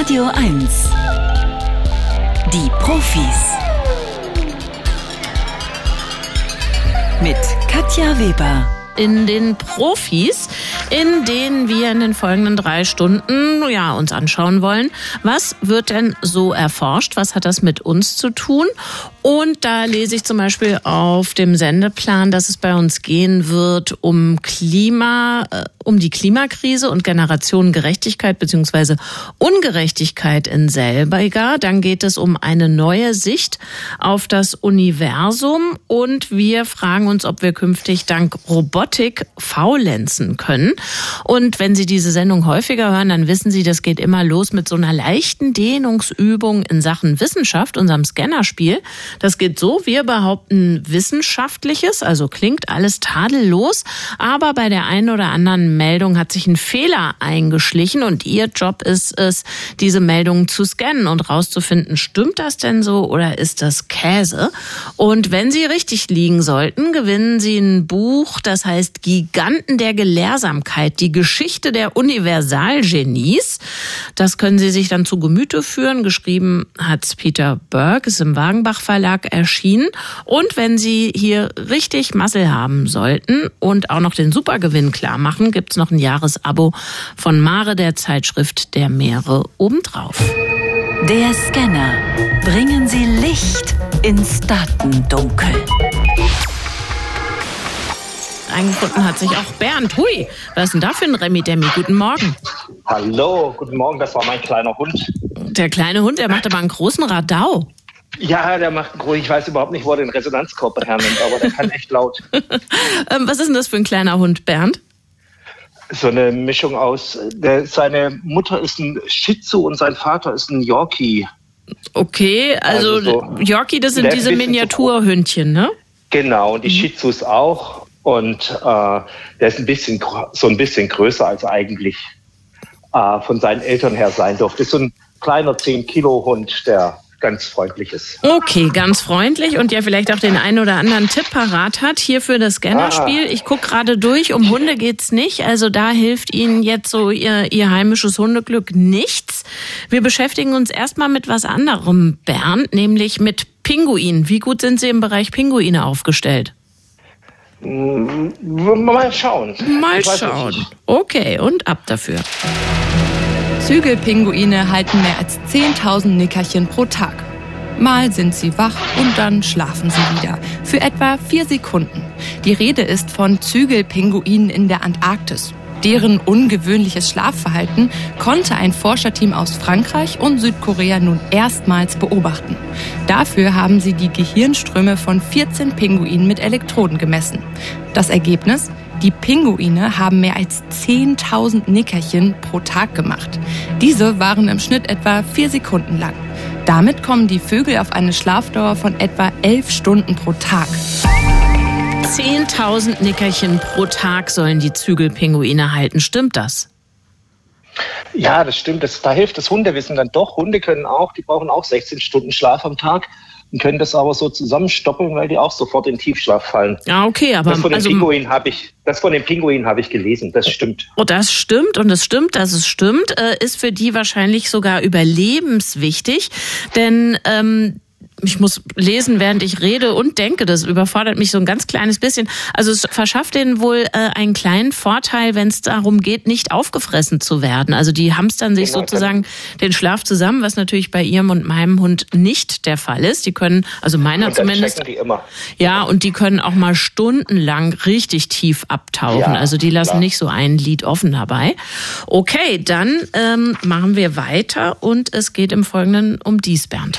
Radio 1. Die Profis. Mit Katja Weber in den Profis, in denen wir in den folgenden drei Stunden ja, uns anschauen wollen, was wird denn so erforscht, was hat das mit uns zu tun. Und da lese ich zum Beispiel auf dem Sendeplan, dass es bei uns gehen wird um Klima, äh, um die Klimakrise und Generationengerechtigkeit beziehungsweise Ungerechtigkeit in selbiger. Dann geht es um eine neue Sicht auf das Universum und wir fragen uns, ob wir künftig dank Robotik faulenzen können. Und wenn Sie diese Sendung häufiger hören, dann wissen Sie, das geht immer los mit so einer leichten Dehnungsübung in Sachen Wissenschaft, unserem Scannerspiel. Das geht so, wir behaupten Wissenschaftliches, also klingt alles tadellos, aber bei der einen oder anderen Meldung hat sich ein Fehler eingeschlichen und Ihr Job ist es, diese Meldungen zu scannen und rauszufinden, stimmt das denn so oder ist das Käse? Und wenn Sie richtig liegen sollten, gewinnen Sie ein Buch, das heißt Giganten der Gelehrsamkeit, die Geschichte der Universalgenies. Das können Sie sich dann zu Gemüte führen. Geschrieben hat Peter Berg, ist im Wagenbach Verlag erschienen. Und wenn Sie hier richtig Massel haben sollten und auch noch den Supergewinn klar machen, gibt es noch ein Jahresabo von Mare der Zeitschrift der Meere obendrauf. Der Scanner. Bringen Sie Licht ins Datendunkel. Eingefunden hat sich auch Bernd. Hui, was ist denn da für ein Remi-Demi? Guten Morgen. Hallo, guten Morgen, das war mein kleiner Hund. Der kleine Hund, der macht aber einen großen Radau. Ja, der macht ruhig. Ich weiß überhaupt nicht, wo er den Resonanzkörper hernimmt, aber der kann echt laut. Ähm, was ist denn das für ein kleiner Hund, Bernd? So eine Mischung aus. Der, seine Mutter ist ein Shih Tzu und sein Vater ist ein Yorkie. Okay, also, Also so- Yorkie, das sind diese Miniaturhündchen, ne? Genau, und die Shih Tzus auch. Und äh, der ist ein bisschen so ein bisschen größer als eigentlich äh, von seinen Eltern her sein durfte. Ist so ein kleiner 10 Kilo Hund, der ganz freundlich ist. Okay, ganz freundlich und ja vielleicht auch den einen oder anderen Tipp parat hat hier für das Scannerspiel. Ah. Ich gucke gerade durch, um Hunde geht's nicht. Also da hilft Ihnen jetzt so Ihr, Ihr heimisches Hundeglück nichts. Wir beschäftigen uns erstmal mit was anderem, Bernd, nämlich mit Pinguinen. Wie gut sind Sie im Bereich Pinguine aufgestellt? Mal schauen. Mal Ich weiß schauen. Okay, und ab dafür. Zügelpinguine halten mehr als 10.000 Nickerchen pro Tag. Mal sind sie wach und dann schlafen sie wieder. Für etwa vier Sekunden. Die Rede ist von Zügelpinguinen in der Antarktis. Deren ungewöhnliches Schlafverhalten konnte ein Forscherteam aus Frankreich und Südkorea nun erstmals beobachten. Dafür haben sie die Gehirnströme von 14 Pinguinen mit Elektroden gemessen. Das Ergebnis? Die Pinguine haben mehr als 10.000 Nickerchen pro Tag gemacht. Diese waren im Schnitt etwa vier Sekunden lang. Damit kommen die Vögel auf eine Schlafdauer von etwa elf Stunden pro Tag. 10.000 Nickerchen pro Tag sollen die Zügelpinguine halten. Stimmt das? Ja, das stimmt. Das, da hilft das Hundewissen dann doch. Hunde können auch, die brauchen auch 16 Stunden Schlaf am Tag und können das aber so zusammenstoppeln, weil die auch sofort in Tiefschlaf fallen. Ja, okay, aber Das von den also Pinguinen habe ich, das von den Pinguinen habe ich gelesen. Das stimmt. Oh, das stimmt und es stimmt, dass es stimmt, äh, ist für die wahrscheinlich sogar überlebenswichtig, denn ähm, ich muss lesen, während ich rede und denke. Das überfordert mich so ein ganz kleines bisschen. Also es verschafft denen wohl äh, einen kleinen Vorteil, wenn es darum geht, nicht aufgefressen zu werden. Also die hamstern sich Genau, sozusagen den Schlaf zusammen, was natürlich bei ihrem und meinem Hund nicht der Fall ist. Die können, also meiner zumindest, die immer. ja, und die können auch mal stundenlang richtig tief abtauchen. Ja, also die lassen klar. nicht so ein Lied offen dabei. Okay, dann ähm, machen wir weiter und es geht im Folgenden um dies, Bernd.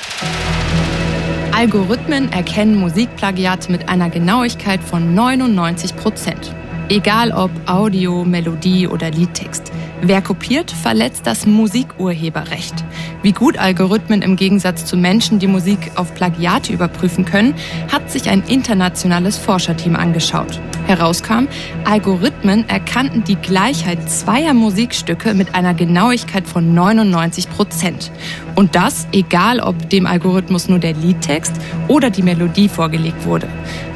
Algorithmen erkennen Musikplagiate mit einer Genauigkeit von 99 Prozent. Egal ob Audio, Melodie oder Liedtext. Wer kopiert, verletzt das Musikurheberrecht. Wie gut Algorithmen im Gegensatz zu Menschen die Musik auf Plagiate überprüfen können, hat sich ein internationales Forscherteam angeschaut. Herauskam, Algorithmen erkannten die Gleichheit zweier Musikstücke mit einer Genauigkeit von 99 Prozent. Und das, egal ob dem Algorithmus nur der Liedtext oder die Melodie vorgelegt wurde.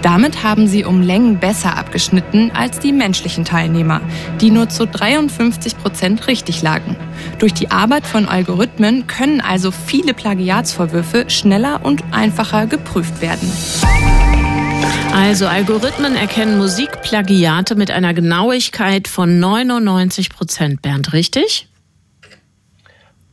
Damit haben sie um Längen besser abgeschnitten als die menschlichen Teilnehmer, die nur zu 53 Prozent richtig lagen. Durch die Arbeit von Algorithmen können also viele Plagiatsvorwürfe schneller und einfacher geprüft werden. Also Algorithmen erkennen Musikplagiate mit einer Genauigkeit von 99 Prozent. Bernd, richtig?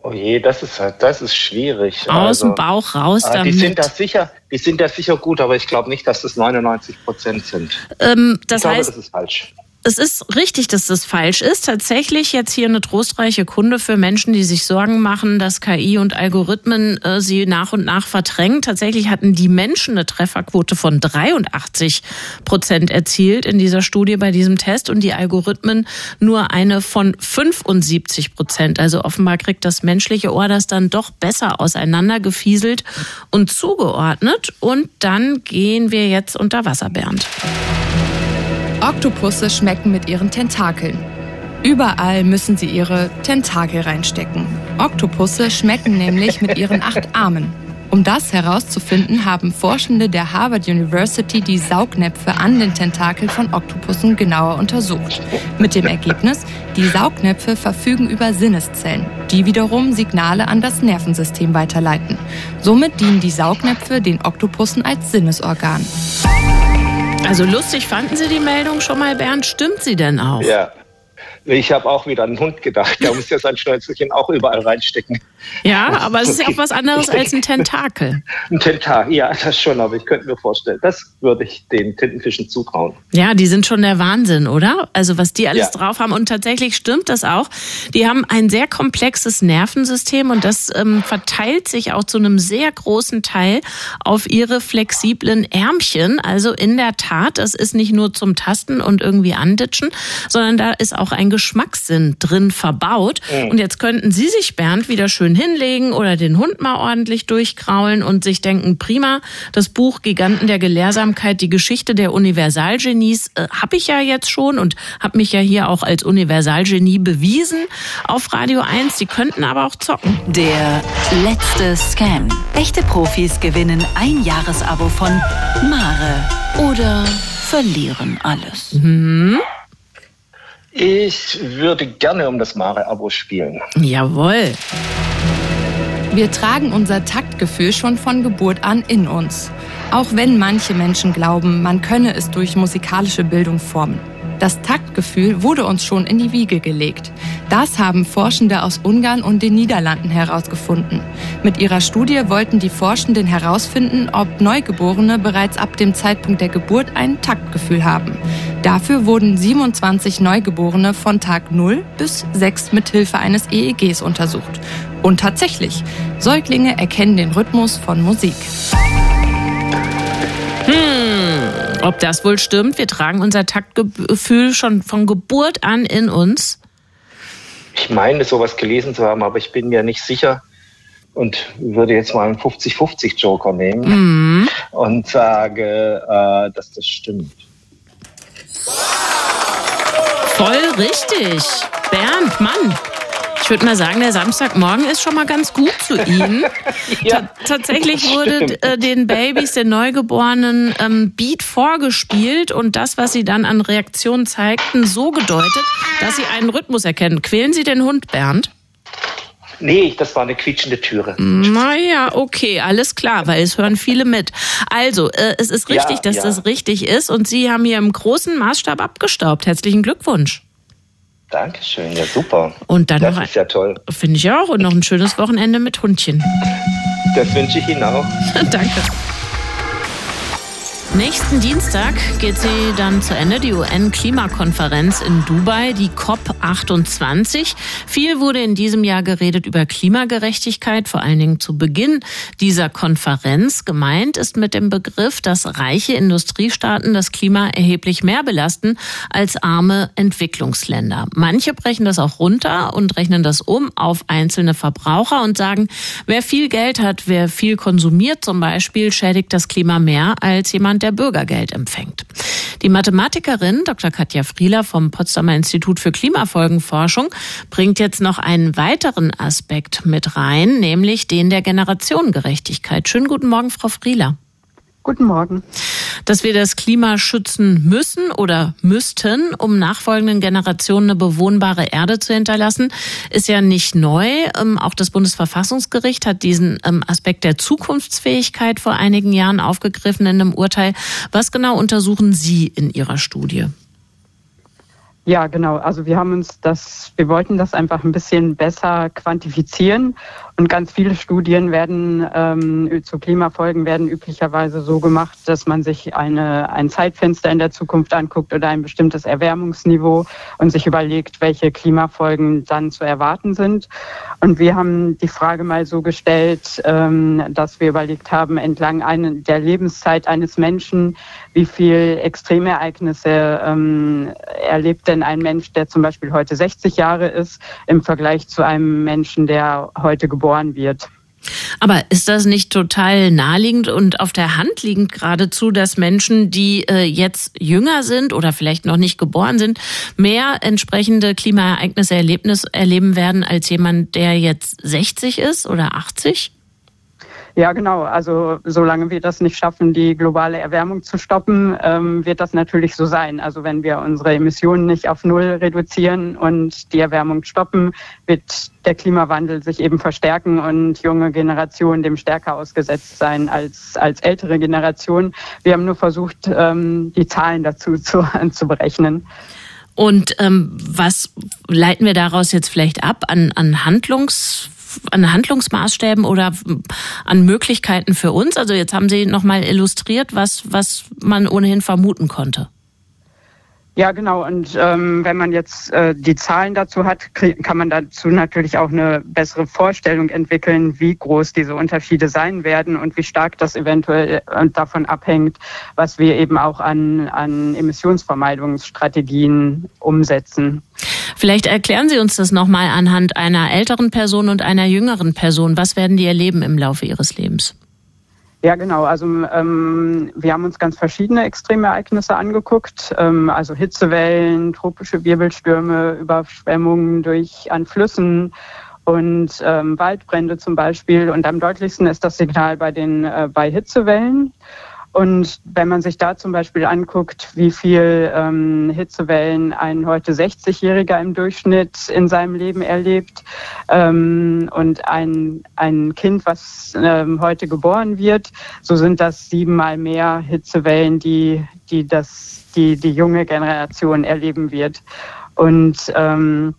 Oh je, das ist das ist schwierig. Aus also, dem Bauch raus damit. Die sind da sicher, die sind da sicher gut, aber ich glaube nicht, dass das 99 Prozent sind. Ähm, das ich glaube, heißt, das ist falsch es ist richtig, dass das falsch ist. Tatsächlich jetzt hier eine trostreiche Kunde für Menschen, die sich Sorgen machen, dass KI und Algorithmen äh, sie nach und nach verdrängen. Tatsächlich hatten die Menschen eine Trefferquote von 83 Prozent erzielt in dieser Studie bei diesem Test und die Algorithmen nur eine von 75 Prozent. Also offenbar kriegt das menschliche Ohr das dann doch besser auseinandergefieselt und zugeordnet. Und dann gehen wir jetzt unter Wasser, Bernd. Oktopusse schmecken mit ihren Tentakeln. Überall müssen sie ihre Tentakel reinstecken. Oktopusse schmecken nämlich mit ihren acht Armen. Um das herauszufinden, haben Forschende der Harvard University die Saugnäpfe an den Tentakeln von Oktopussen genauer untersucht. Mit dem Ergebnis, die Saugnäpfe verfügen über Sinneszellen, die wiederum Signale an das Nervensystem weiterleiten. Somit dienen die Saugnäpfe den Oktopussen als Sinnesorgan. Also lustig fanden Sie die Meldung schon mal, Bernd. Stimmt sie denn auch? Ja, ich habe auch wieder an einen Hund gedacht. Der muss ja sein Schnäuzelchen auch überall reinstecken. Ja, aber es ist ja auch was anderes als ein Tentakel. Ein Tentakel, ja, das schon. Aber ich könnte mir vorstellen, das würde ich den Tintenfischen zutrauen. Ja, die sind schon der Wahnsinn, oder? Also was die alles ja. drauf haben. Und tatsächlich stimmt das auch. Die haben ein sehr komplexes Nervensystem und das ähm, verteilt sich auch zu einem sehr großen Teil auf ihre flexiblen Ärmchen. Also in der Tat, das ist nicht nur zum Tasten und irgendwie anditschen, sondern da ist auch ein Geschmackssinn drin verbaut. Mhm. Und jetzt könnten Sie sich, Bernd, wieder schön hinlegen oder den Hund mal ordentlich durchkraulen und sich denken, prima, das Buch Giganten der Gelehrsamkeit, die Geschichte der Universalgenies äh, habe ich ja jetzt schon und habe mich ja hier auch als Universalgenie bewiesen auf Radio 1. Sie könnten aber auch zocken. Der letzte Scam. Echte Profis gewinnen ein Jahresabo von Mare oder verlieren alles. Mhm. Ich würde gerne um das Mare-Abo spielen. Jawohl. Wir tragen unser Taktgefühl schon von Geburt an in uns. Auch wenn manche Menschen glauben, man könne es durch musikalische Bildung formen. Das Taktgefühl wurde uns schon in die Wiege gelegt. Das haben Forschende aus Ungarn und den Niederlanden herausgefunden. Mit ihrer Studie wollten die Forschenden herausfinden, ob Neugeborene bereits ab dem Zeitpunkt der Geburt ein Taktgefühl haben. Dafür wurden 27 Neugeborene von Tag 0 bis 6 mit Hilfe eines EEGs untersucht. Und tatsächlich, Säuglinge erkennen den Rhythmus von Musik. Ob das wohl stimmt? Wir tragen unser Taktgefühl schon von Geburt an in uns. Ich meine, sowas gelesen zu haben, aber ich bin mir nicht sicher und würde jetzt mal einen 50-50 Joker nehmen mhm. und sage, äh, dass das stimmt. Voll richtig. Bernd, Mann, ich würde mal sagen, der Samstagmorgen ist schon mal ganz gut zu Ihnen. ja, tatsächlich wurde äh, den Babys, den Neugeborenen, ähm, Beat vorgespielt und das, was sie dann an Reaktionen zeigten, so gedeutet, dass sie einen Rhythmus erkennen. Quälen Sie den Hund, Bernd? Nee, das war eine quietschende Türe. Naja, okay, alles klar, weil es hören viele mit. Also, äh, es ist richtig, ja, dass ja. das richtig ist und Sie haben hier im großen Maßstab abgestaubt. Herzlichen Glückwunsch. Dankeschön, ja super. Und dann das noch ist ja toll. Finde ich auch. Und noch ein schönes Wochenende mit Hundchen. Das wünsche ich Ihnen auch. Danke. Nächsten Dienstag geht sie dann zu Ende, die UN-Klimakonferenz in Dubai, die COP28. Viel wurde in diesem Jahr geredet über Klimagerechtigkeit, vor allen Dingen zu Beginn dieser Konferenz. Gemeint ist mit dem Begriff, dass reiche Industriestaaten das Klima erheblich mehr belasten als arme Entwicklungsländer. Manche brechen das auch runter und rechnen das um auf einzelne Verbraucher und sagen, wer viel Geld hat, wer viel konsumiert zum Beispiel, schädigt das Klima mehr als jemand, der Bürgergeld empfängt. Die Mathematikerin Dr. Katja Frieler vom Potsdamer Institut für Klimafolgenforschung bringt jetzt noch einen weiteren Aspekt mit rein, nämlich den der Generationengerechtigkeit. Schönen guten Morgen, Frau Frieler. Guten Morgen. Dass wir das Klima schützen müssen oder müssten, um nachfolgenden Generationen eine bewohnbare Erde zu hinterlassen, ist ja nicht neu. Ähm, auch das Bundesverfassungsgericht hat diesen ähm, Aspekt der Zukunftsfähigkeit vor einigen Jahren aufgegriffen in einem Urteil. Was genau untersuchen Sie in Ihrer Studie? Ja, genau. Also wir haben uns das, wir wollten das einfach ein bisschen besser quantifizieren und ganz viele Studien werden ähm, zu Klimafolgen werden üblicherweise so gemacht, dass man sich eine, ein Zeitfenster in der Zukunft anguckt oder ein bestimmtes Erwärmungsniveau und sich überlegt, welche Klimafolgen dann zu erwarten sind. Und wir haben die Frage mal so gestellt, ähm, dass wir überlegt haben, entlang eine, der Lebenszeit eines Menschen, wie viel Extremereignisse ähm, erlebt denn ein Mensch, der zum Beispiel heute 60 Jahre ist, im Vergleich zu einem Menschen, der heute geboren wird. Aber ist das nicht total naheliegend und auf der Hand liegend geradezu, dass Menschen, die äh, jetzt jünger sind oder vielleicht noch nicht geboren sind, mehr entsprechende Klimaereignisse erleben werden als jemand, der jetzt 60 ist oder 80? Ja, genau. Also solange wir das nicht schaffen, die globale Erwärmung zu stoppen, ähm, wird das natürlich so sein. Also wenn wir unsere Emissionen nicht auf Null reduzieren und die Erwärmung stoppen, wird der Klimawandel sich eben verstärken und junge Generationen dem stärker ausgesetzt sein als, als ältere Generationen. Wir haben nur versucht, ähm, die Zahlen dazu zu, zu berechnen. Und ähm, was leiten wir daraus jetzt vielleicht ab an, an Handlungs an Handlungsmaßstäben oder an Möglichkeiten für uns? Also jetzt haben Sie nochmal illustriert, was, was man ohnehin vermuten konnte. Ja, genau. Und ähm, wenn man jetzt äh, die Zahlen dazu hat, kann man dazu natürlich auch eine bessere Vorstellung entwickeln, wie groß diese Unterschiede sein werden und wie stark das eventuell äh, davon abhängt, was wir eben auch an, an Emissionsvermeidungsstrategien umsetzen. Vielleicht erklären Sie uns das nochmal anhand einer älteren Person und einer jüngeren Person. Was werden die erleben im Laufe ihres Lebens? Ja, genau. Also ähm, wir haben uns ganz verschiedene Extremereignisse angeguckt, ähm, also Hitzewellen, tropische Wirbelstürme, Überschwemmungen durch an Flüssen und ähm, Waldbrände zum Beispiel. Und am deutlichsten ist das Signal bei den äh, bei Hitzewellen. Und wenn man sich da zum Beispiel anguckt, wie viel ähm, Hitzewellen ein heute 60-Jähriger im Durchschnitt in seinem Leben erlebt ähm, und ein, ein Kind, was ähm, heute geboren wird, so sind das siebenmal mehr Hitzewellen, die, die, das, die, die junge Generation erleben wird. Und ähm,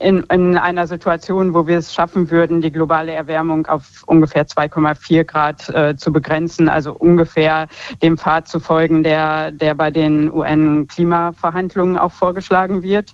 in, in einer Situation, wo wir es schaffen würden, die globale Erwärmung auf ungefähr 2,4 Grad äh, zu begrenzen, also ungefähr dem Pfad zu folgen, der, der bei den UN-Klimaverhandlungen auch vorgeschlagen wird.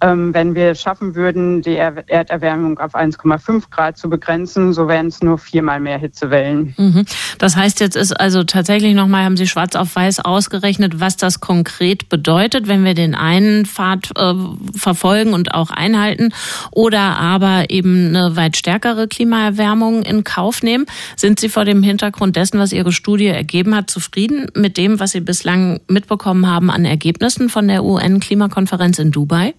Ähm, wenn wir es schaffen würden, die Erderwärmung auf 1,5 Grad zu begrenzen, so wären es nur viermal mehr Hitzewellen. Mhm. Das heißt, jetzt ist also tatsächlich nochmal, haben Sie schwarz auf weiß ausgerechnet, was das konkret bedeutet, wenn wir den einen Pfad äh, verfolgen und auch einhalten oder aber eben eine weit stärkere Klimaerwärmung in Kauf nehmen. Sind Sie vor dem Hintergrund dessen, was Ihre Studie ergeben hat, zufrieden mit dem, was Sie bislang mitbekommen haben an Ergebnissen von der UN-Klimakonferenz in Dubai?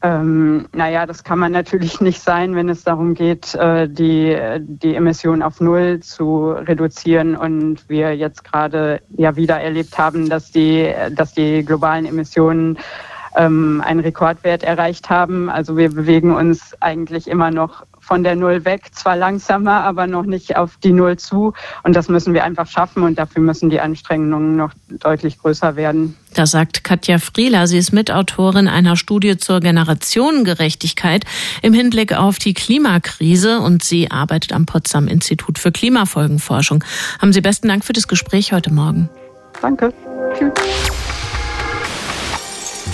Ähm, naja, das kann man natürlich nicht sein, wenn es darum geht, äh, die, die Emissionen auf Null zu reduzieren und wir jetzt gerade ja wieder erlebt haben, dass die, dass die globalen Emissionen ähm, einen Rekordwert erreicht haben. Also wir bewegen uns eigentlich immer noch von der Null weg, zwar langsamer, aber noch nicht auf die Null zu. Und das müssen wir einfach schaffen und dafür müssen die Anstrengungen noch deutlich größer werden. Das sagt Katja Frieler. Sie ist Mitautorin einer Studie zur Generationengerechtigkeit im Hinblick auf die Klimakrise und sie arbeitet am Potsdam Institut für Klimafolgenforschung. Haben Sie besten Dank für das Gespräch heute Morgen. Danke. Tschüss.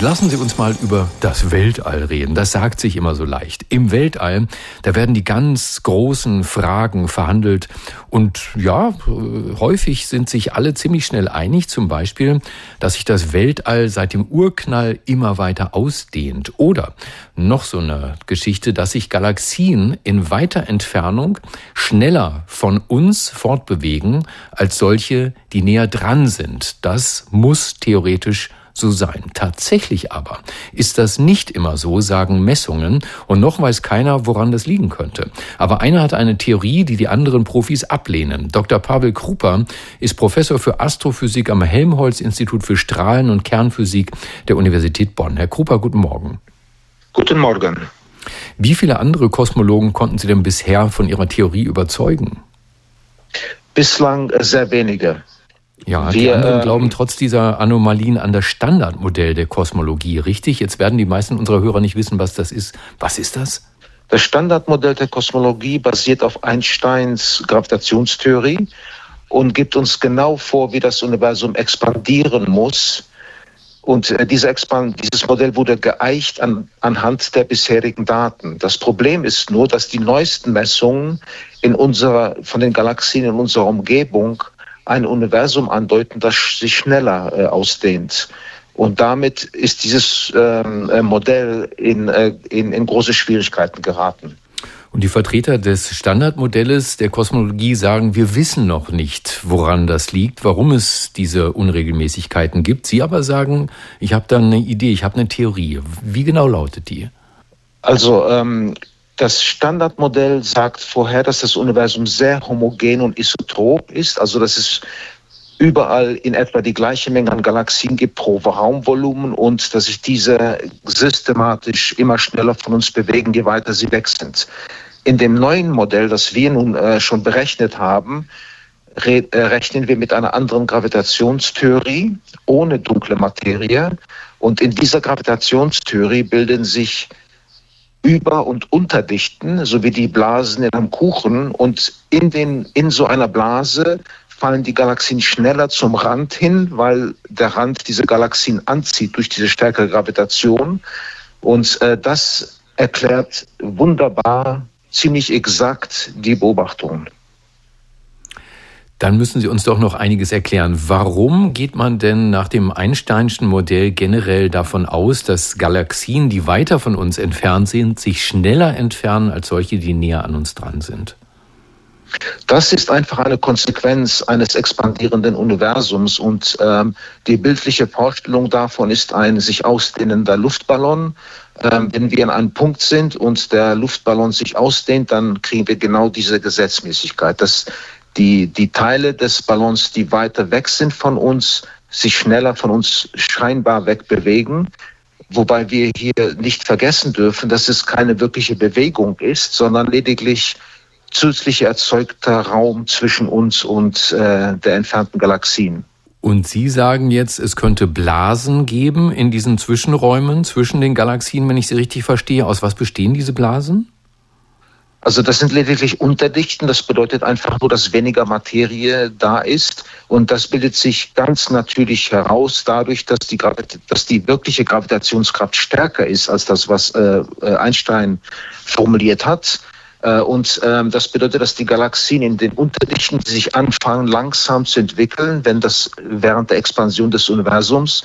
Lassen Sie uns mal über das Weltall reden. Das sagt sich immer so leicht. Im Weltall, da werden die ganz großen Fragen verhandelt und ja, häufig sind sich alle ziemlich schnell einig, zum Beispiel, dass sich das Weltall seit dem Urknall immer weiter ausdehnt. Oder noch so eine Geschichte, dass sich Galaxien in weiter Entfernung schneller von uns fortbewegen als solche, die näher dran sind. Das muss theoretisch so sein. Tatsächlich aber ist das nicht immer so, sagen Messungen, und noch weiß keiner, woran das liegen könnte. Aber einer hat eine Theorie, die die anderen Profis ablehnen. Dr. Pavel Krupa ist Professor für Astrophysik am Helmholtz-Institut für Strahlen- und Kernphysik der Universität Bonn. Herr Krupa, guten Morgen. Guten Morgen. Wie viele andere Kosmologen konnten Sie denn bisher von Ihrer Theorie überzeugen? Bislang sehr wenige. Ja, die Wir, anderen ähm, glauben trotz dieser Anomalien an das Standardmodell der Kosmologie, richtig? Jetzt werden die meisten unserer Hörer nicht wissen, was das ist. Was ist das? Das Standardmodell der Kosmologie basiert auf Einsteins Gravitationstheorie und gibt uns genau vor, wie das Universum expandieren muss. Und äh, Expand dieses Modell wurde geeicht an, anhand der bisherigen Daten. Das Problem ist nur, dass die neuesten Messungen in unserer, von den Galaxien in unserer Umgebung ein Universum andeuten, das sich schneller äh, ausdehnt. Und damit ist dieses ähm, äh, Modell in, äh, in, in große Schwierigkeiten geraten. Und die Vertreter des Standardmodells der Kosmologie sagen, wir wissen noch nicht, woran das liegt, warum es diese Unregelmäßigkeiten gibt. Sie aber sagen, ich habe da eine Idee, ich habe eine Theorie. Wie genau lautet die? Also ähm, das Standardmodell sagt vorher, dass das Universum sehr homogen und isotrop ist, also dass es überall in etwa die gleiche Menge an Galaxien gibt pro Raumvolumen und dass sich diese systematisch immer schneller von uns bewegen, je weiter sie weg sind. In dem neuen Modell, das wir nun äh, schon berechnet haben, re äh, rechnen wir mit einer anderen Gravitationstheorie ohne dunkle Materie. Und in dieser Gravitationstheorie bilden sich über- und Unterdichten, sowie die Blasen in einem Kuchen. Und in, den, in so einer Blase fallen die Galaxien schneller zum Rand hin, weil der Rand diese Galaxien anzieht durch diese stärkere Gravitation. Und äh, das erklärt wunderbar, ziemlich exakt die Beobachtungen. Dann müssen Sie uns doch noch einiges erklären. Warum geht man denn nach dem Einsteinschen Modell generell davon aus, dass Galaxien, die weiter von uns entfernt sind, sich schneller entfernen als solche, die näher an uns dran sind? Das ist einfach eine Konsequenz eines expandierenden Universums und ähm, die bildliche Vorstellung davon ist ein sich ausdehnender Luftballon. Ähm, wenn wir an einem Punkt sind und der Luftballon sich ausdehnt, dann kriegen wir genau diese Gesetzmäßigkeit. Das die, die Teile des Ballons, die weiter weg sind von uns, sich schneller von uns scheinbar wegbewegen. Wobei wir hier nicht vergessen dürfen, dass es keine wirkliche Bewegung ist, sondern lediglich zusätzlich erzeugter Raum zwischen uns und äh, der entfernten Galaxien. Und Sie sagen jetzt, es könnte Blasen geben in diesen Zwischenräumen zwischen den Galaxien, wenn ich Sie richtig verstehe. Aus was bestehen diese Blasen? Also das sind lediglich Unterdichten. Das bedeutet einfach nur, dass weniger Materie da ist. Und das bildet sich ganz natürlich heraus dadurch, dass die, dass die wirkliche Gravitationskraft stärker ist als das, was äh, äh, Einstein formuliert hat. Äh, und ähm, das bedeutet, dass die Galaxien in den Unterdichten sich anfangen langsam zu entwickeln, wenn das während der Expansion des Universums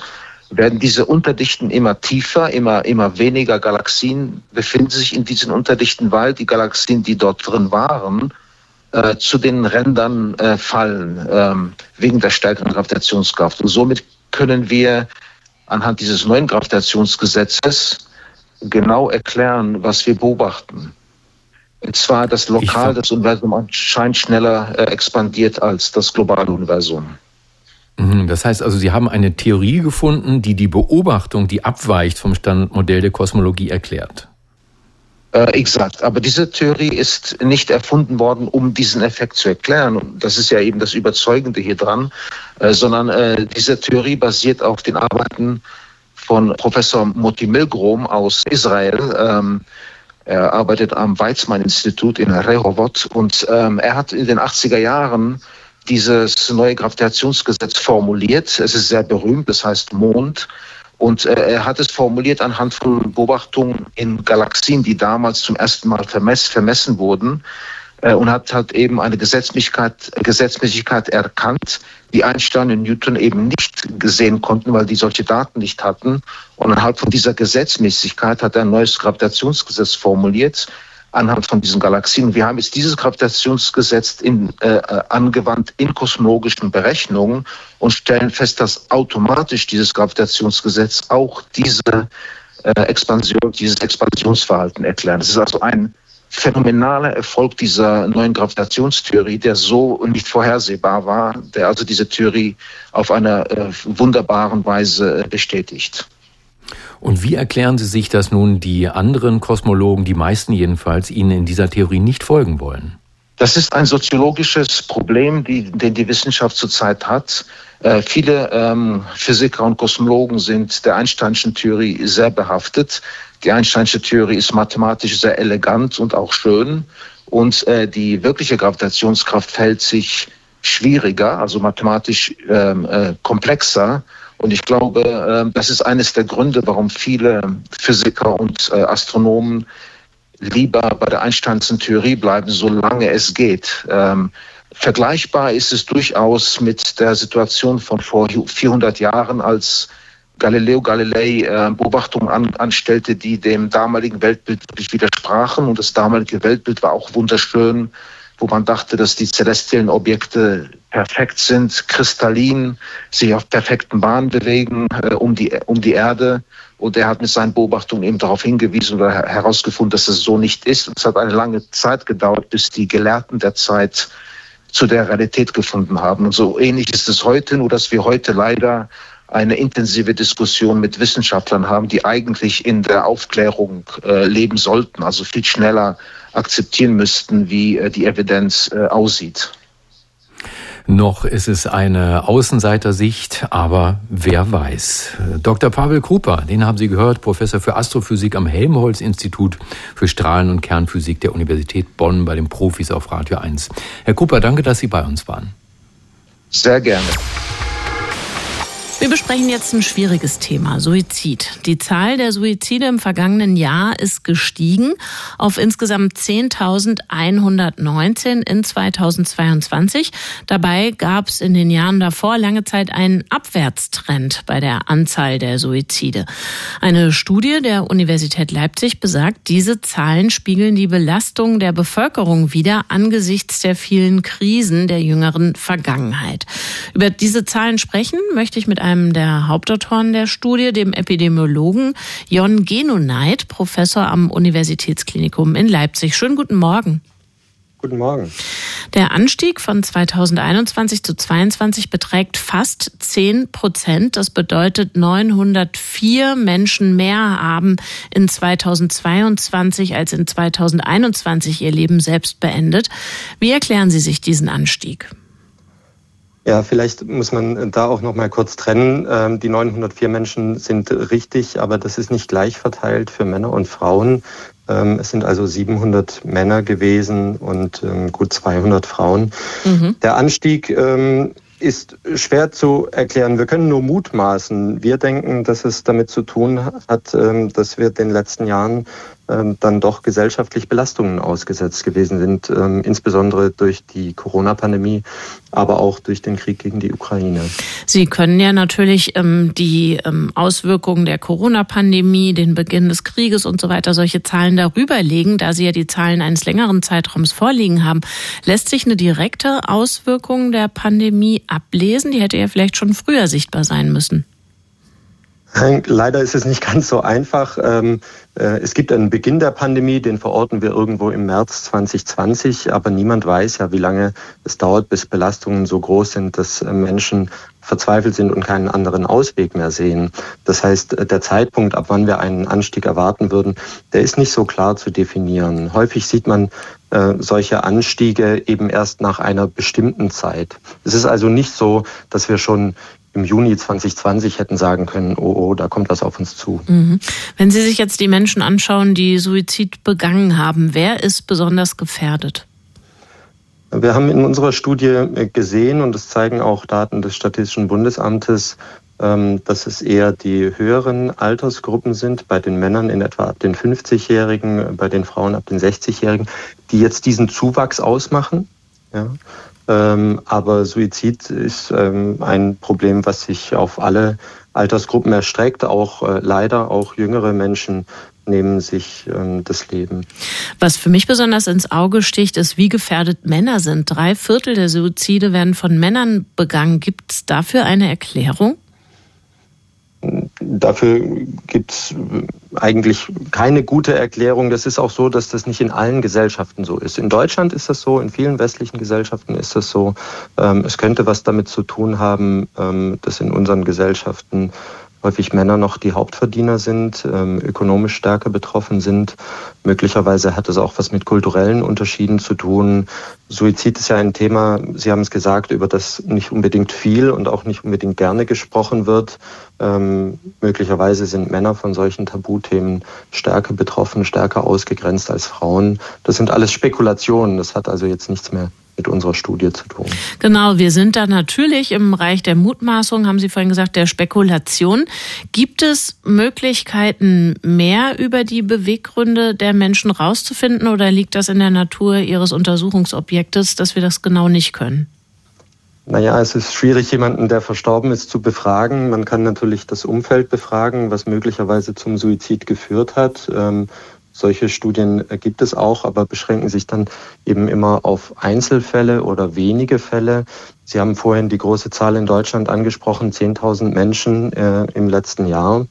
werden diese Unterdichten immer tiefer, immer, immer weniger Galaxien befinden sich in diesen Unterdichten, weil die Galaxien, die dort drin waren, äh, zu den Rändern äh, fallen, ähm, wegen der stärkeren Gravitationskraft. Und somit können wir anhand dieses neuen Gravitationsgesetzes genau erklären, was wir beobachten. Und zwar, dass lokal das Universum anscheinend schneller äh, expandiert als das globale Universum. Mhm, das heißt also, Sie haben eine Theorie gefunden, die die Beobachtung, die abweicht vom Standardmodell der Kosmologie, erklärt. Äh, exakt. Aber diese Theorie ist nicht erfunden worden, um diesen Effekt zu erklären. Und das ist ja eben das Überzeugende hier dran, äh, sondern äh, diese Theorie basiert auf den Arbeiten von Professor Moti Milgrom aus Israel. Ähm, er arbeitet am Weizmann-Institut in Rehovot und ähm, er hat in den 80er Jahren dieses neue Gravitationsgesetz formuliert. Es ist sehr berühmt, das heißt Mond. Und äh, er hat es formuliert anhand von Beobachtungen in Galaxien, die damals zum ersten Mal vermess, vermessen wurden äh, und hat halt eben eine Gesetzmäßigkeit, Gesetzmäßigkeit erkannt, die Einstein und Newton eben nicht gesehen konnten, weil die solche Daten nicht hatten. Und anhand von dieser Gesetzmäßigkeit hat er ein neues Gravitationsgesetz formuliert, anhand von diesen Galaxien. Wir haben jetzt dieses Gravitationsgesetz in, äh, äh, angewandt in kosmologischen Berechnungen und stellen fest, dass automatisch dieses Gravitationsgesetz auch diese äh, Expansion, dieses Expansionsverhalten erklärt. Es ist also ein phänomenaler Erfolg dieser neuen Gravitationstheorie, der so nicht vorhersehbar war, der also diese Theorie auf einer äh, wunderbaren Weise äh, bestätigt. Und wie erklären Sie sich, dass nun die anderen Kosmologen, die meisten jedenfalls, Ihnen in dieser Theorie nicht folgen wollen? Das ist ein soziologisches Problem, die, den die Wissenschaft zurzeit hat. Äh, viele ähm, Physiker und Kosmologen sind der Einsteinschen Theorie sehr behaftet. Die Einsteinsche Theorie ist mathematisch sehr elegant und auch schön. Und äh, die wirkliche Gravitationskraft fällt sich schwieriger, also mathematisch ähm, äh, komplexer. Und ich glaube, ähm, das ist eines der Gründe, warum viele Physiker und äh, Astronomen lieber bei der Einsteinschen Theorie bleiben, solange es geht. Ähm, vergleichbar ist es durchaus mit der Situation von vor 400 Jahren, als Galileo Galilei äh, Beobachtungen anstellte, die dem damaligen Weltbild wirklich widersprachen. Und das damalige Weltbild war auch wunderschön wo man dachte, dass die celestialen Objekte perfekt sind, kristallin, sich auf perfekten Bahnen bewegen äh, um, die, um die Erde. Und er hat mit seinen Beobachtungen eben darauf hingewiesen oder herausgefunden, dass es so nicht ist. Und es hat eine lange Zeit gedauert, bis die Gelehrten der Zeit zu der Realität gefunden haben. Und so ähnlich ist es heute, nur dass wir heute leider eine intensive Diskussion mit Wissenschaftlern haben, die eigentlich in der Aufklärung äh, leben sollten, also viel schneller akzeptieren müssten, wie äh, die Evidenz äh, aussieht. Noch ist es eine Außenseitersicht, aber wer weiß. Dr. Pavel Krupa, den haben Sie gehört, Professor für Astrophysik am Helmholtz-Institut für Strahlen- und Kernphysik der Universität Bonn bei den Profis auf Radio 1. Herr Krupa, danke, dass Sie bei uns waren. Sehr gerne. Wir besprechen jetzt ein schwieriges Thema, Suizid. Die Zahl der Suizide im vergangenen Jahr ist gestiegen auf insgesamt 10.119 in 2022. Dabei gab es in den Jahren davor lange Zeit einen Abwärtstrend bei der Anzahl der Suizide. Eine Studie der Universität Leipzig besagt, diese Zahlen spiegeln die Belastung der Bevölkerung wider angesichts der vielen Krisen der jüngeren Vergangenheit. Über diese Zahlen sprechen möchte ich mit einem einem der Hauptautoren der Studie, dem Epidemiologen Jon Genoneit, Professor am Universitätsklinikum in Leipzig. Schönen guten Morgen. Guten Morgen. Der Anstieg von 2021 zu 2022 beträgt fast 10 Prozent. Das bedeutet, 904 Menschen mehr haben in 2022 als in 2021 ihr Leben selbst beendet. Wie erklären Sie sich diesen Anstieg? Ja, vielleicht muss man da auch noch mal kurz trennen. Ähm, die 904 Menschen sind richtig, aber das ist nicht gleich verteilt für Männer und Frauen. Ähm, es sind also 700 Männer gewesen und ähm, gut 200 Frauen. Mhm. Der Anstieg ist schwer zu erklären. Wir können nur mutmaßen. Wir denken, dass es damit zu tun hat, dass wir in den letzten Jahren dann doch gesellschaftlich Belastungen ausgesetzt gewesen sind, ähm, insbesondere durch die Corona-Pandemie, aber auch durch den Krieg gegen die Ukraine. Sie können ja natürlich ähm, die ähm, Auswirkungen der Corona-Pandemie, den Beginn des Krieges und so weiter, solche Zahlen darüber legen, da Sie ja die Zahlen eines längeren Zeitraums vorliegen haben. Lässt sich eine direkte Auswirkung der Pandemie ablesen? Die hätte ja vielleicht schon früher sichtbar sein müssen. Leider ist es nicht ganz so einfach. Ähm, äh, es gibt einen Beginn der Pandemie, den verorten wir irgendwo im März 2020, aber niemand weiß ja, wie lange es dauert, bis Belastungen so groß sind, dass äh, Menschen verzweifelt sind und keinen anderen Ausweg mehr sehen. Das heißt, äh, der Zeitpunkt, ab wann wir einen Anstieg erwarten würden, der ist nicht so klar zu definieren. Häufig sieht man solche Anstiege eben erst nach einer bestimmten Zeit. Es ist also nicht so, dass wir schon im Juni 2020 hätten sagen können, oh, oh, da kommt was auf uns zu. Mhm. Wenn Sie sich jetzt die Menschen anschauen, die Suizid begangen haben, wer ist besonders gefährdet? Wir haben in unserer Studie gesehen, und das zeigen auch Daten des Statistischen Bundesamtes, ähm, dass es eher die höheren Altersgruppen sind, bei den Männern in etwa ab den 50-Jährigen, bei den Frauen ab den 60-Jährigen, die jetzt diesen Zuwachs ausmachen. Ja. Ähm, aber Suizid ist ähm, ein Problem, was sich auf alle Altersgruppen erstreckt, auch äh, leider auch jüngere Menschen nehmen sich ähm, das Leben. Was für mich besonders ins Auge sticht, ist, wie gefährdet Männer sind. Drei Viertel der Suizide werden von Männern begangen. Gibt es dafür eine Erklärung? Dafür gibt es eigentlich keine gute Erklärung. Das ist auch so, dass das nicht in allen Gesellschaften so ist. In Deutschland ist das so, in vielen westlichen Gesellschaften ist das so. Ähm, es könnte was damit zu tun haben, ähm, dass in unseren Gesellschaften häufig Männer noch die Hauptverdiener sind, ähm, ökonomisch stärker betroffen sind. Möglicherweise hat es auch was mit kulturellen Unterschieden zu tun. Suizid ist ja ein Thema, Sie haben es gesagt, über das nicht unbedingt viel und auch nicht unbedingt gerne gesprochen wird. Ähm, möglicherweise sind Männer von solchen Tabuthemen stärker betroffen, stärker ausgegrenzt als Frauen. Das sind alles Spekulationen. Das hat also jetzt nichts mehr mit unserer Studie zu tun. Genau, wir sind da natürlich im Bereich der Mutmaßung, haben Sie vorhin gesagt, der Spekulation. Gibt es Möglichkeiten, mehr über die Beweggründe der Menschen rauszufinden oder liegt das in der Natur Ihres Untersuchungsobjektes, dass wir das genau nicht können? Naja, es ist schwierig, jemanden, der verstorben ist, zu befragen. Man kann natürlich das Umfeld befragen, was möglicherweise zum Suizid geführt hat. Solche Studien gibt es auch, aber beschränken sich dann eben immer auf Einzelfälle oder wenige Fälle. Sie haben vorhin die große Zahl in Deutschland angesprochen, 10.000 Menschen äh, im letzten Jahr.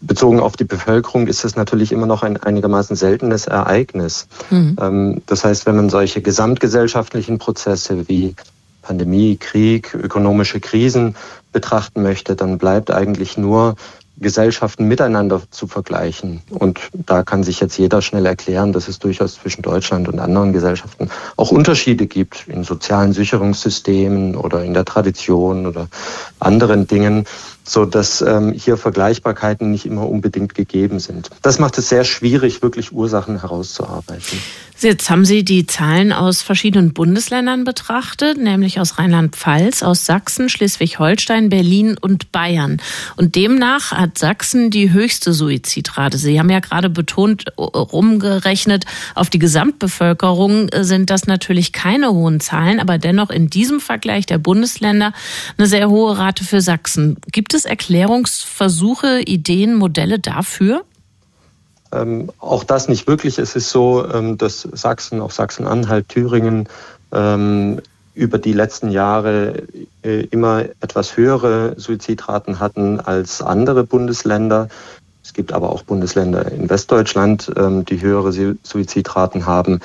Bezogen auf die Bevölkerung ist es natürlich immer noch ein einigermaßen seltenes Ereignis. Mhm. Ähm, das heißt, wenn man solche gesamtgesellschaftlichen Prozesse wie Pandemie, Krieg, ökonomische Krisen betrachten möchte, dann bleibt eigentlich nur Gesellschaften miteinander zu vergleichen. Und da kann sich jetzt jeder schnell erklären, dass es durchaus zwischen Deutschland und anderen Gesellschaften auch Unterschiede gibt in sozialen Sicherungssystemen oder in der Tradition oder anderen Dingen so dass ähm, hier Vergleichbarkeiten nicht immer unbedingt gegeben sind. Das macht es sehr schwierig, wirklich Ursachen herauszuarbeiten. Jetzt haben Sie die Zahlen aus verschiedenen Bundesländern betrachtet, nämlich aus Rheinland-Pfalz, aus Sachsen, Schleswig-Holstein, Berlin und Bayern. Und demnach hat Sachsen die höchste Suizidrate. Sie haben ja gerade betont, rumgerechnet auf die Gesamtbevölkerung sind das natürlich keine hohen Zahlen, aber dennoch in diesem Vergleich der Bundesländer eine sehr hohe Rate für Sachsen. Gibt Gibt es Erklärungsversuche, Ideen, Modelle dafür? Ähm, auch das nicht wirklich. Es ist so, ähm, dass Sachsen, auch Sachsen-Anhalt, Thüringen ähm, über die letzten Jahre äh, immer etwas höhere Suizidraten hatten als andere Bundesländer. Es gibt aber auch Bundesländer in Westdeutschland, ähm, die höhere Suizidraten haben.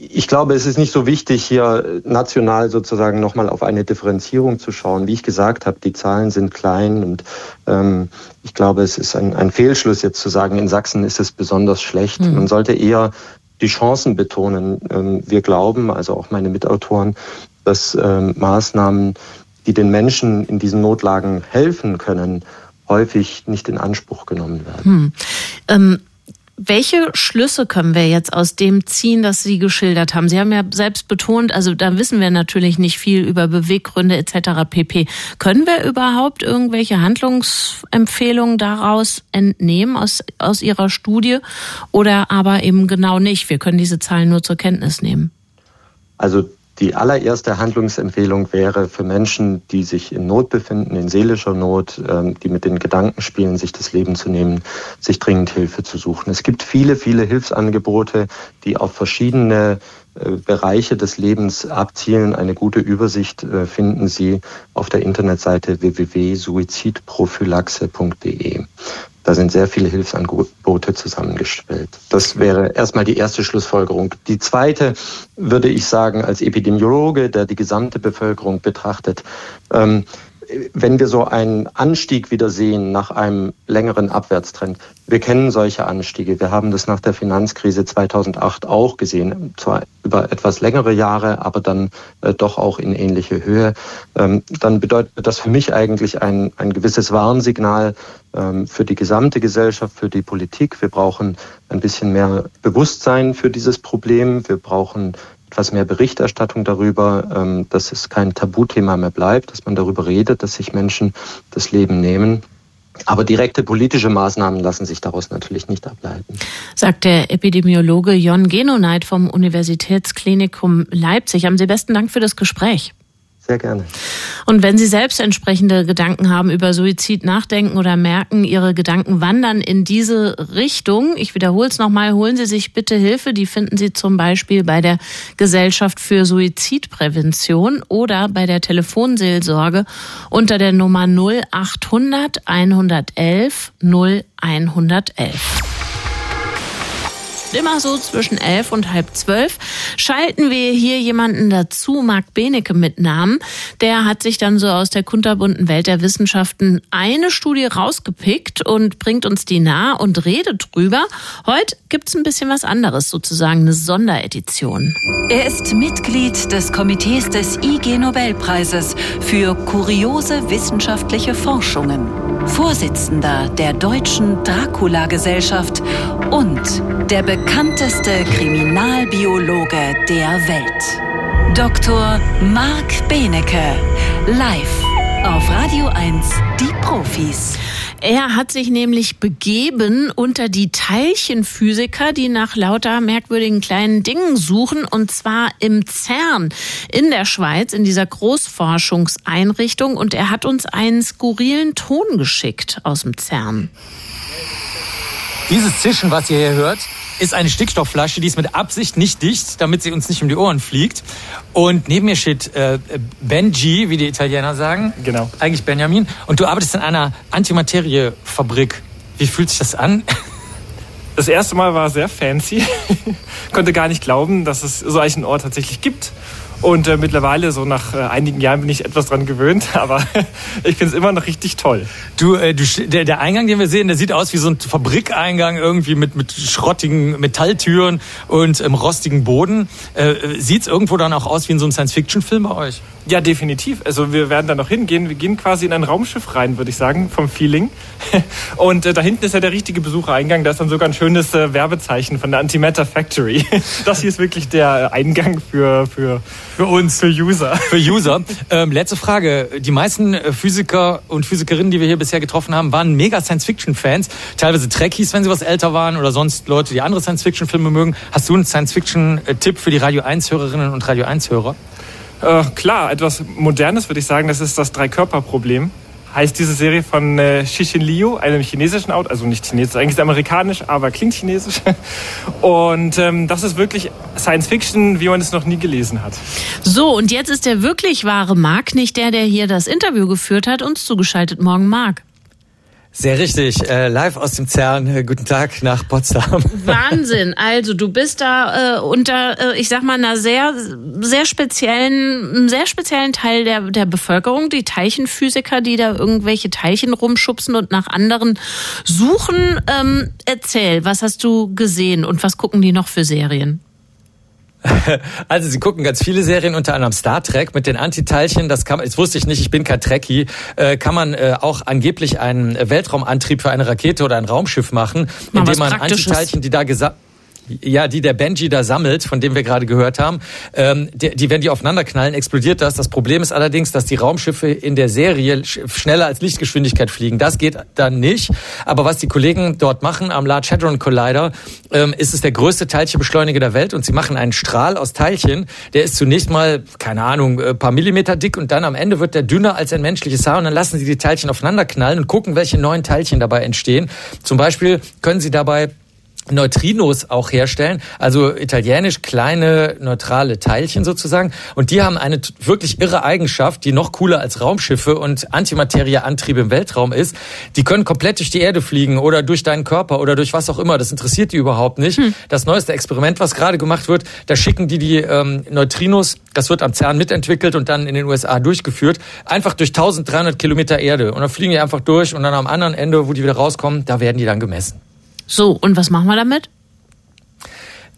Ich glaube, es ist nicht so wichtig, hier national sozusagen nochmal auf eine Differenzierung zu schauen. Wie ich gesagt habe, die Zahlen sind klein und ähm, ich glaube, es ist ein, ein, Fehlschluss jetzt zu sagen, in Sachsen ist es besonders schlecht. Mhm. Man sollte eher die Chancen betonen. Ähm, wir glauben, also auch meine Mitautoren, dass ähm, Maßnahmen, die den Menschen in diesen Notlagen helfen können, häufig nicht in Anspruch genommen werden. Hm. Ähm, welche Schlüsse können wir jetzt aus dem ziehen, das Sie geschildert haben? Sie haben ja selbst betont, also da wissen wir natürlich nicht viel über Beweggründe etc. pp. Können wir überhaupt irgendwelche Handlungsempfehlungen daraus entnehmen aus, aus Ihrer Studie oder aber eben genau nicht? Wir können diese Zahlen nur zur Kenntnis nehmen. Also die allererste Handlungsempfehlung wäre für Menschen, die sich in Not befinden, in seelischer Not, ähm, die mit den Gedanken spielen, sich das Leben zu nehmen, sich dringend Hilfe zu suchen. Es gibt viele, viele Hilfsangebote, die auf verschiedene Bereiche des Lebens abzielen. Eine gute Übersicht äh, finden Sie auf der Internetseite www.suizidprophylaxe.de. Da sind sehr viele Hilfsangebote zusammengestellt. Das wäre erstmal die erste Schlussfolgerung. Die zweite würde ich sagen, als Epidemiologe, der die gesamte Bevölkerung betrachtet, ähm, wenn wir so einen Anstieg wieder sehen nach einem längeren Abwärtstrend, wir kennen solche Anstiege. Wir haben das nach der Finanzkrise 2008 auch gesehen, zwar über etwas längere Jahre, aber dann äh, doch auch in ähnliche Höhe. Ähm, dann bedeutet das für mich eigentlich ein, ein gewisses Warnsignal ähm, für die gesamte Gesellschaft, für die Politik. Wir brauchen ein bisschen mehr Bewusstsein für dieses Problem. Wir brauchen etwas mehr Berichterstattung darüber, ähm, dass es kein Tabuthema mehr bleibt, dass man darüber redet, dass sich Menschen das Leben nehmen. Aber direkte politische Maßnahmen lassen sich daraus natürlich nicht ableiten. Sagt der Epidemiologe Jon Genoneit vom Universitätsklinikum Leipzig. Haben Sie besten Dank für das Gespräch. Sehr gerne. Und wenn Sie selbst entsprechende Gedanken haben über Suizid nachdenken oder merken, Ihre Gedanken wandern in diese Richtung, ich wiederhole es nochmal, holen Sie sich bitte Hilfe. Die finden Sie zum Beispiel bei der Gesellschaft für Suizidprävention oder bei der Telefonseelsorge unter der Nummer 0800 111 0111 immer so zwischen elf und halb zwölf, schalten wir hier jemanden dazu, Marc Benecke mit Namen. Der hat sich dann so aus der kunterbunten Welt der Wissenschaften eine Studie rausgepickt und bringt uns die nah und redet drüber. Heute gibt's ein bisschen was anderes, sozusagen eine Sonderedition. Er ist Mitglied des Komitees des IG Nobelpreises für kuriose wissenschaftliche Forschungen, Vorsitzender der Deutschen Dracula-Gesellschaft und der bekannteste Kriminalbiologe der Welt. Dr. Marc Benecke, live auf Radio 1, die Profis. Er hat sich nämlich begeben unter die Teilchenphysiker, die nach lauter merkwürdigen kleinen Dingen suchen, und zwar im CERN in der Schweiz, in dieser Großforschungseinrichtung. Und er hat uns einen skurrilen Ton geschickt aus dem CERN. Dieses Zischen, was ihr hier hört, ist eine Stickstoffflasche, die ist mit Absicht nicht dicht, damit sie uns nicht um die Ohren fliegt. Und neben mir steht äh, Benji, wie die Italiener sagen. Genau. Eigentlich Benjamin. Und du arbeitest in einer Antimateriefabrik. Wie fühlt sich das an? Das erste Mal war sehr fancy. Konnte gar nicht glauben, dass es so einen Ort tatsächlich gibt. Und äh, mittlerweile, so nach äh, einigen Jahren, bin ich etwas dran gewöhnt, aber ich finde es immer noch richtig toll. Du, äh, du der, der Eingang, den wir sehen, der sieht aus wie so ein Fabrikeingang irgendwie mit, mit schrottigen Metalltüren und ähm, rostigen Boden. Äh, sieht es irgendwo dann auch aus wie in so einem Science-Fiction-Film bei euch? Ja, definitiv. Also wir werden da noch hingehen. Wir gehen quasi in ein Raumschiff rein, würde ich sagen, vom Feeling. Und äh, da hinten ist ja der richtige Besuchereingang. Da ist dann sogar ein schönes äh, Werbezeichen von der Antimatter Factory. Das hier ist wirklich der Eingang für, für, für uns, für User. Für User. Ähm, letzte Frage. Die meisten Physiker und Physikerinnen, die wir hier bisher getroffen haben, waren mega Science-Fiction-Fans. Teilweise Trekkies, wenn sie was älter waren oder sonst Leute, die andere Science-Fiction-Filme mögen. Hast du einen Science-Fiction-Tipp für die Radio 1-Hörerinnen und Radio 1-Hörer? Äh, klar, etwas Modernes würde ich sagen, das ist das Drei-Körper-Problem. Heißt diese Serie von äh, Xixin Liu, einem chinesischen Autor, also nicht chinesisch, eigentlich ist amerikanisch, aber klingt chinesisch. Und ähm, das ist wirklich Science Fiction, wie man es noch nie gelesen hat. So, und jetzt ist der wirklich wahre Marc, nicht der, der hier das Interview geführt hat, uns zugeschaltet. Morgen, Marc. Sehr richtig, äh, live aus dem CERN. Äh, guten Tag nach Potsdam. Wahnsinn. Also du bist da äh, unter, äh, ich sag mal, einer sehr, sehr speziellen, sehr speziellen Teil der, der Bevölkerung, die Teilchenphysiker, die da irgendwelche Teilchen rumschubsen und nach anderen suchen. Ähm, erzähl, was hast du gesehen und was gucken die noch für Serien? Also sie gucken ganz viele Serien, unter anderem Star Trek mit den Antiteilchen. Das kann, das wusste ich nicht, ich bin kein Trekkie. Äh, kann man äh, auch angeblich einen Weltraumantrieb für eine Rakete oder ein Raumschiff machen, Mal indem man. Antiteilchen, die da gesagt ja, die der Benji da sammelt, von dem wir gerade gehört haben, ähm, die, die, wenn die aufeinander knallen, explodiert das. Das Problem ist allerdings, dass die Raumschiffe in der Serie sch- schneller als Lichtgeschwindigkeit fliegen. Das geht dann nicht. Aber was die Kollegen dort machen am Large Hadron Collider, ähm, ist es der größte Teilchenbeschleuniger der Welt und sie machen einen Strahl aus Teilchen. Der ist zunächst mal, keine Ahnung, ein paar Millimeter dick und dann am Ende wird der dünner als ein menschliches Haar und dann lassen sie die Teilchen aufeinander knallen und gucken, welche neuen Teilchen dabei entstehen. Zum Beispiel können sie dabei Neutrinos auch herstellen, also italienisch kleine neutrale Teilchen sozusagen. Und die haben eine wirklich irre Eigenschaft, die noch cooler als Raumschiffe und Antimaterieantrieb im Weltraum ist. Die können komplett durch die Erde fliegen oder durch deinen Körper oder durch was auch immer. Das interessiert die überhaupt nicht. Das neueste Experiment, was gerade gemacht wird, da schicken die die ähm, Neutrinos, das wird am CERN mitentwickelt und dann in den USA durchgeführt, einfach durch 1300 Kilometer Erde. Und dann fliegen die einfach durch und dann am anderen Ende, wo die wieder rauskommen, da werden die dann gemessen. So, und was machen wir damit?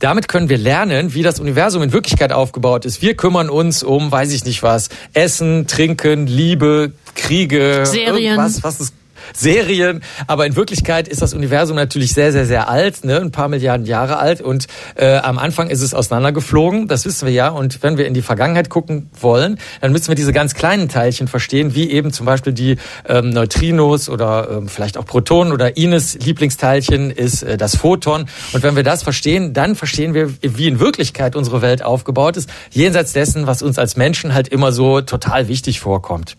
Damit können wir lernen, wie das Universum in Wirklichkeit aufgebaut ist. Wir kümmern uns um, weiß ich nicht was, Essen, Trinken, Liebe, Kriege, Serien. irgendwas, was es Serien. Aber in Wirklichkeit ist das Universum natürlich sehr, sehr, sehr alt, ne? ein paar Milliarden Jahre alt. Und äh, am Anfang ist es auseinandergeflogen, das wissen wir ja. Und wenn wir in die Vergangenheit gucken wollen, dann müssen wir diese ganz kleinen Teilchen verstehen, wie eben zum Beispiel die ähm, Neutrinos oder ähm, vielleicht auch Protonen oder Ines Lieblingsteilchen ist äh, das Photon. Und wenn wir das verstehen, dann verstehen wir, wie in Wirklichkeit unsere Welt aufgebaut ist, jenseits dessen, was uns als Menschen halt immer so total wichtig vorkommt.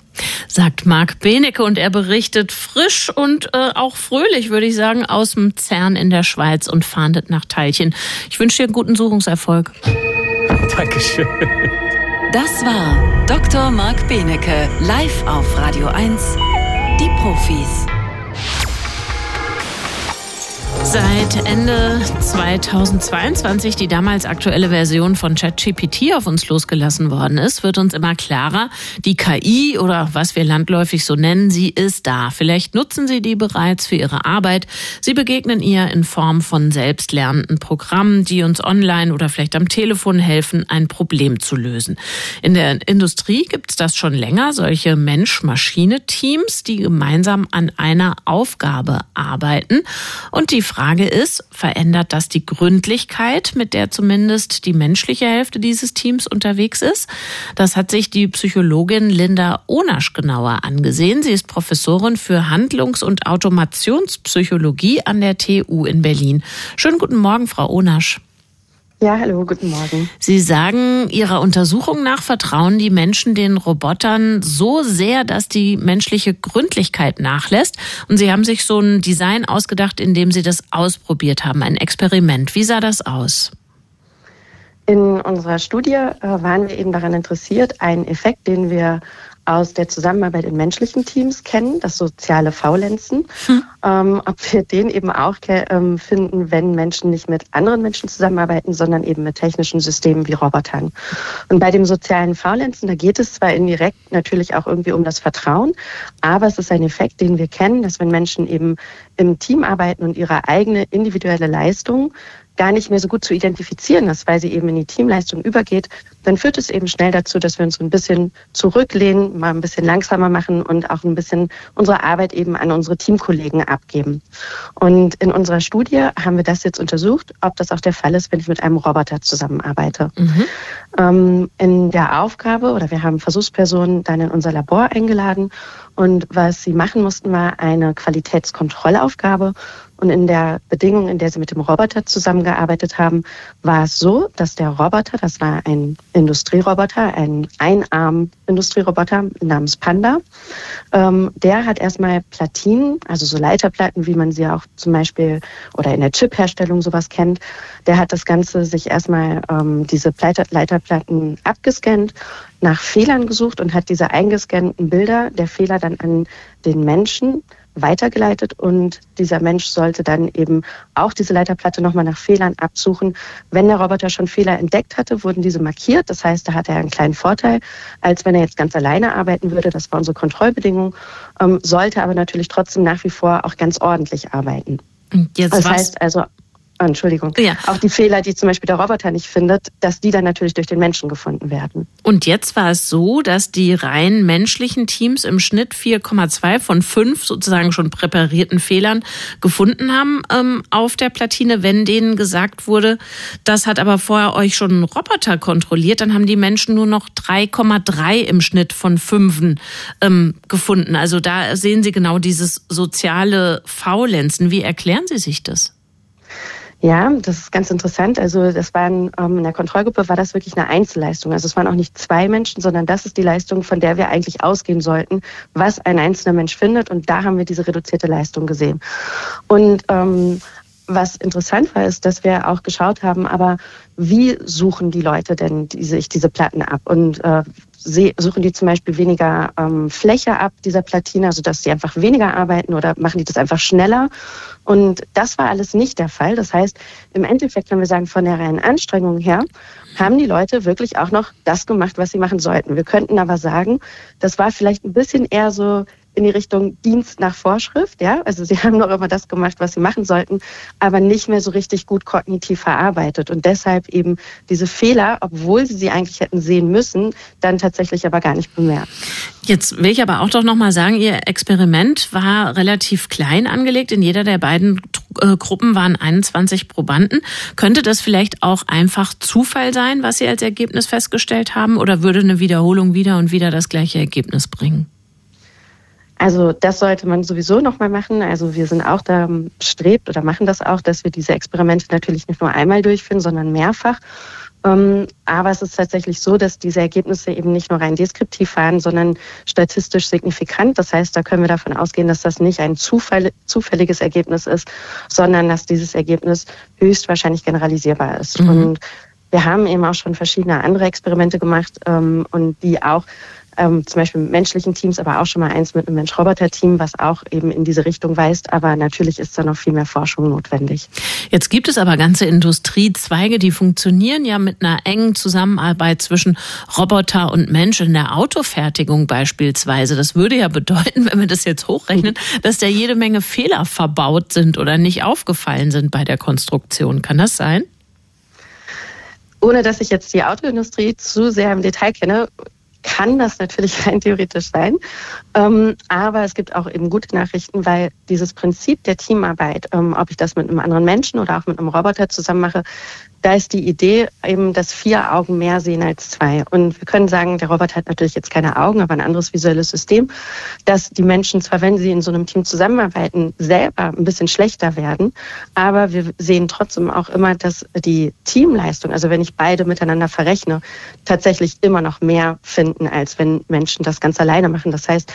Sagt Marc Benecke und er berichtet frisch und äh, auch fröhlich, würde ich sagen, aus dem CERN in der Schweiz und fahndet nach Teilchen. Ich wünsche dir einen guten Suchungserfolg. Dankeschön. Das war Dr. Marc Benecke, live auf Radio 1, die Profis. Seit Ende 2022 die damals aktuelle Version von ChatGPT auf uns losgelassen worden ist, wird uns immer klarer, die KI oder was wir landläufig so nennen, sie ist da. Vielleicht nutzen Sie die bereits für Ihre Arbeit. Sie begegnen ihr in Form von selbstlernenden Programmen, die uns online oder vielleicht am Telefon helfen, ein Problem zu lösen. In der Industrie gibt es das schon länger, solche Mensch-Maschine-Teams, die gemeinsam an einer Aufgabe arbeiten und die Frage ist, verändert das die Gründlichkeit, mit der zumindest die menschliche Hälfte dieses Teams unterwegs ist? Das hat sich die Psychologin Linda Onasch genauer angesehen. Sie ist Professorin für Handlungs- und Automationspsychologie an der TU in Berlin. Schönen guten Morgen, Frau Onasch. Ja, hallo, guten Morgen. Sie sagen, Ihrer Untersuchung nach vertrauen die Menschen den Robotern so sehr, dass die menschliche Gründlichkeit nachlässt. Und Sie haben sich so ein Design ausgedacht, in dem Sie das ausprobiert haben, ein Experiment. Wie sah das aus? In unserer Studie äh, waren wir eben daran interessiert, einen Effekt, den wir aus der Zusammenarbeit in menschlichen Teams kennen, das soziale Faulenzen, hm. ähm, ob wir den eben auch ähm, finden, wenn Menschen nicht mit anderen Menschen zusammenarbeiten, sondern eben mit technischen Systemen wie Robotern. Und bei dem sozialen Faulenzen, da geht es zwar indirekt natürlich auch irgendwie um das Vertrauen, aber es ist ein Effekt, den wir kennen, dass wenn Menschen eben im Team arbeiten und ihre eigene individuelle Leistung gar nicht mehr so gut zu identifizieren ist, weil sie eben in die Teamleistung übergeht, dann führt es eben schnell dazu, dass wir uns so ein bisschen zurücklehnen, mal ein bisschen langsamer machen und auch ein bisschen unsere Arbeit eben an unsere Teamkollegen abgeben. Und in unserer Studie haben wir das jetzt untersucht, ob das auch der Fall ist, wenn ich mit einem Roboter zusammenarbeite. Mhm. Ähm, in der Aufgabe oder wir haben Versuchspersonen dann in unser Labor eingeladen und was sie machen mussten, war eine Qualitätskontrollaufgabe und in der Bedingung, in der sie mit dem Roboter zusammengearbeitet haben, war es so, dass der Roboter, das war ein Industrieroboter, ein Einarm-Industrieroboter namens Panda, ähm, der hat erstmal Platinen, also so Leiterplatten, wie man sie auch zum Beispiel oder in der Chipherstellung sowas kennt. Der hat das Ganze sich erstmal ähm, diese Leiter Leiterplatten abgescannt, nach Fehlern gesucht und hat diese eingescannten Bilder der Fehler dann an den Menschen weitergeleitet und dieser Mensch sollte dann eben auch diese Leiterplatte nochmal nach Fehlern absuchen. Wenn der Roboter schon Fehler entdeckt hatte, wurden diese markiert. Das heißt, da hat er einen kleinen Vorteil, als wenn er jetzt ganz alleine arbeiten würde. Das war unsere Kontrollbedingung, ähm, sollte aber natürlich trotzdem nach wie vor auch ganz ordentlich arbeiten. Jetzt das heißt also Entschuldigung, ja. auch die Fehler, die zum Beispiel der Roboter nicht findet, dass die dann natürlich durch den Menschen gefunden werden. Und jetzt war es so, dass die rein menschlichen Teams im Schnitt 4,2 von 5 sozusagen schon präparierten Fehlern gefunden haben ähm, auf der Platine. Wenn denen gesagt wurde, das hat aber vorher euch schon ein Roboter kontrolliert, dann haben die Menschen nur noch 3,3 im Schnitt von 5 ähm, gefunden. Also da sehen Sie genau dieses soziale Faulenzen. Wie erklären Sie sich das? Ja, das ist ganz interessant. Also das waren ähm, in der Kontrollgruppe war das wirklich eine Einzelleistung. Also es waren auch nicht zwei Menschen, sondern das ist die Leistung, von der wir eigentlich ausgehen sollten, was ein einzelner Mensch findet. Und da haben wir diese reduzierte Leistung gesehen. Und ähm, was interessant war, ist, dass wir auch geschaut haben, aber wie suchen die Leute denn diese, diese Platten ab? Und äh, suchen die zum Beispiel weniger ähm, Fläche ab dieser Platine, also dass sie einfach weniger arbeiten oder machen die das einfach schneller? Und das war alles nicht der Fall. Das heißt, im Endeffekt können wir sagen, von der reinen Anstrengung her haben die Leute wirklich auch noch das gemacht, was sie machen sollten. Wir könnten aber sagen, das war vielleicht ein bisschen eher so in die Richtung Dienst nach Vorschrift, ja. Also sie haben noch immer das gemacht, was sie machen sollten, aber nicht mehr so richtig gut kognitiv verarbeitet und deshalb eben diese Fehler, obwohl sie sie eigentlich hätten sehen müssen, dann tatsächlich aber gar nicht bemerkt. Jetzt will ich aber auch doch noch mal sagen, Ihr Experiment war relativ klein angelegt. In jeder der beiden äh, Gruppen waren 21 Probanden. Könnte das vielleicht auch einfach Zufall sein, was Sie als Ergebnis festgestellt haben, oder würde eine Wiederholung wieder und wieder das gleiche Ergebnis bringen? Also das sollte man sowieso nochmal machen. Also wir sind auch da strebt oder machen das auch, dass wir diese Experimente natürlich nicht nur einmal durchführen, sondern mehrfach. Ähm, aber es ist tatsächlich so, dass diese Ergebnisse eben nicht nur rein deskriptiv waren, sondern statistisch signifikant. Das heißt, da können wir davon ausgehen, dass das nicht ein Zufall, zufälliges Ergebnis ist, sondern dass dieses Ergebnis höchstwahrscheinlich generalisierbar ist. Mhm. Und wir haben eben auch schon verschiedene andere Experimente gemacht ähm, und die auch ähm, zum Beispiel mit menschlichen Teams, aber auch schon mal eins mit einem Mensch-Roboter-Team, was auch eben in diese Richtung weist. Aber natürlich ist da noch viel mehr Forschung notwendig. Jetzt gibt es aber ganze Industriezweige, die funktionieren ja mit einer engen Zusammenarbeit zwischen Roboter und Mensch in der Autofertigung beispielsweise. Das würde ja bedeuten, wenn wir das jetzt hochrechnen, dass da jede Menge Fehler verbaut sind oder nicht aufgefallen sind bei der Konstruktion. Kann das sein? Ohne dass ich jetzt die Autoindustrie zu sehr im Detail kenne, kann das natürlich rein theoretisch sein. Ähm, aber es gibt auch eben gute Nachrichten, weil dieses Prinzip der Teamarbeit, ähm, ob ich das mit einem anderen Menschen oder auch mit einem Roboter zusammen mache, da ist die Idee eben, dass vier Augen mehr sehen als zwei. Und wir können sagen, der Roboter hat natürlich jetzt keine Augen, aber ein anderes visuelles System, dass die Menschen zwar, wenn sie in so einem Team zusammenarbeiten, selber ein bisschen schlechter werden, aber wir sehen trotzdem auch immer, dass die Teamleistung, also wenn ich beide miteinander verrechne, tatsächlich immer noch mehr finden, als wenn Menschen das ganz alleine machen. Das heißt,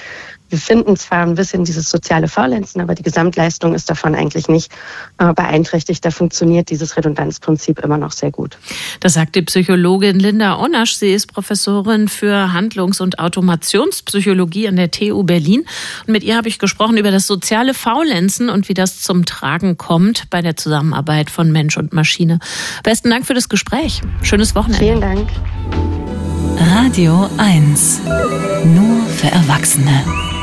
wir finden zwar ein bisschen dieses soziale Faulenzen, aber die Gesamtleistung ist davon eigentlich nicht äh, beeinträchtigt. Da funktioniert dieses Redundanzprinzip immer noch sehr gut. Das sagt die Psychologin Linda Onasch. Sie ist Professorin für Handlungs- und Automationspsychologie an der TU Berlin. Und mit ihr habe ich gesprochen über das soziale Faulenzen und wie das zum Tragen kommt bei der Zusammenarbeit von Mensch und Maschine. Besten Dank für das Gespräch. Schönes Wochenende. Vielen Dank. Radio 1. Nur für Erwachsene.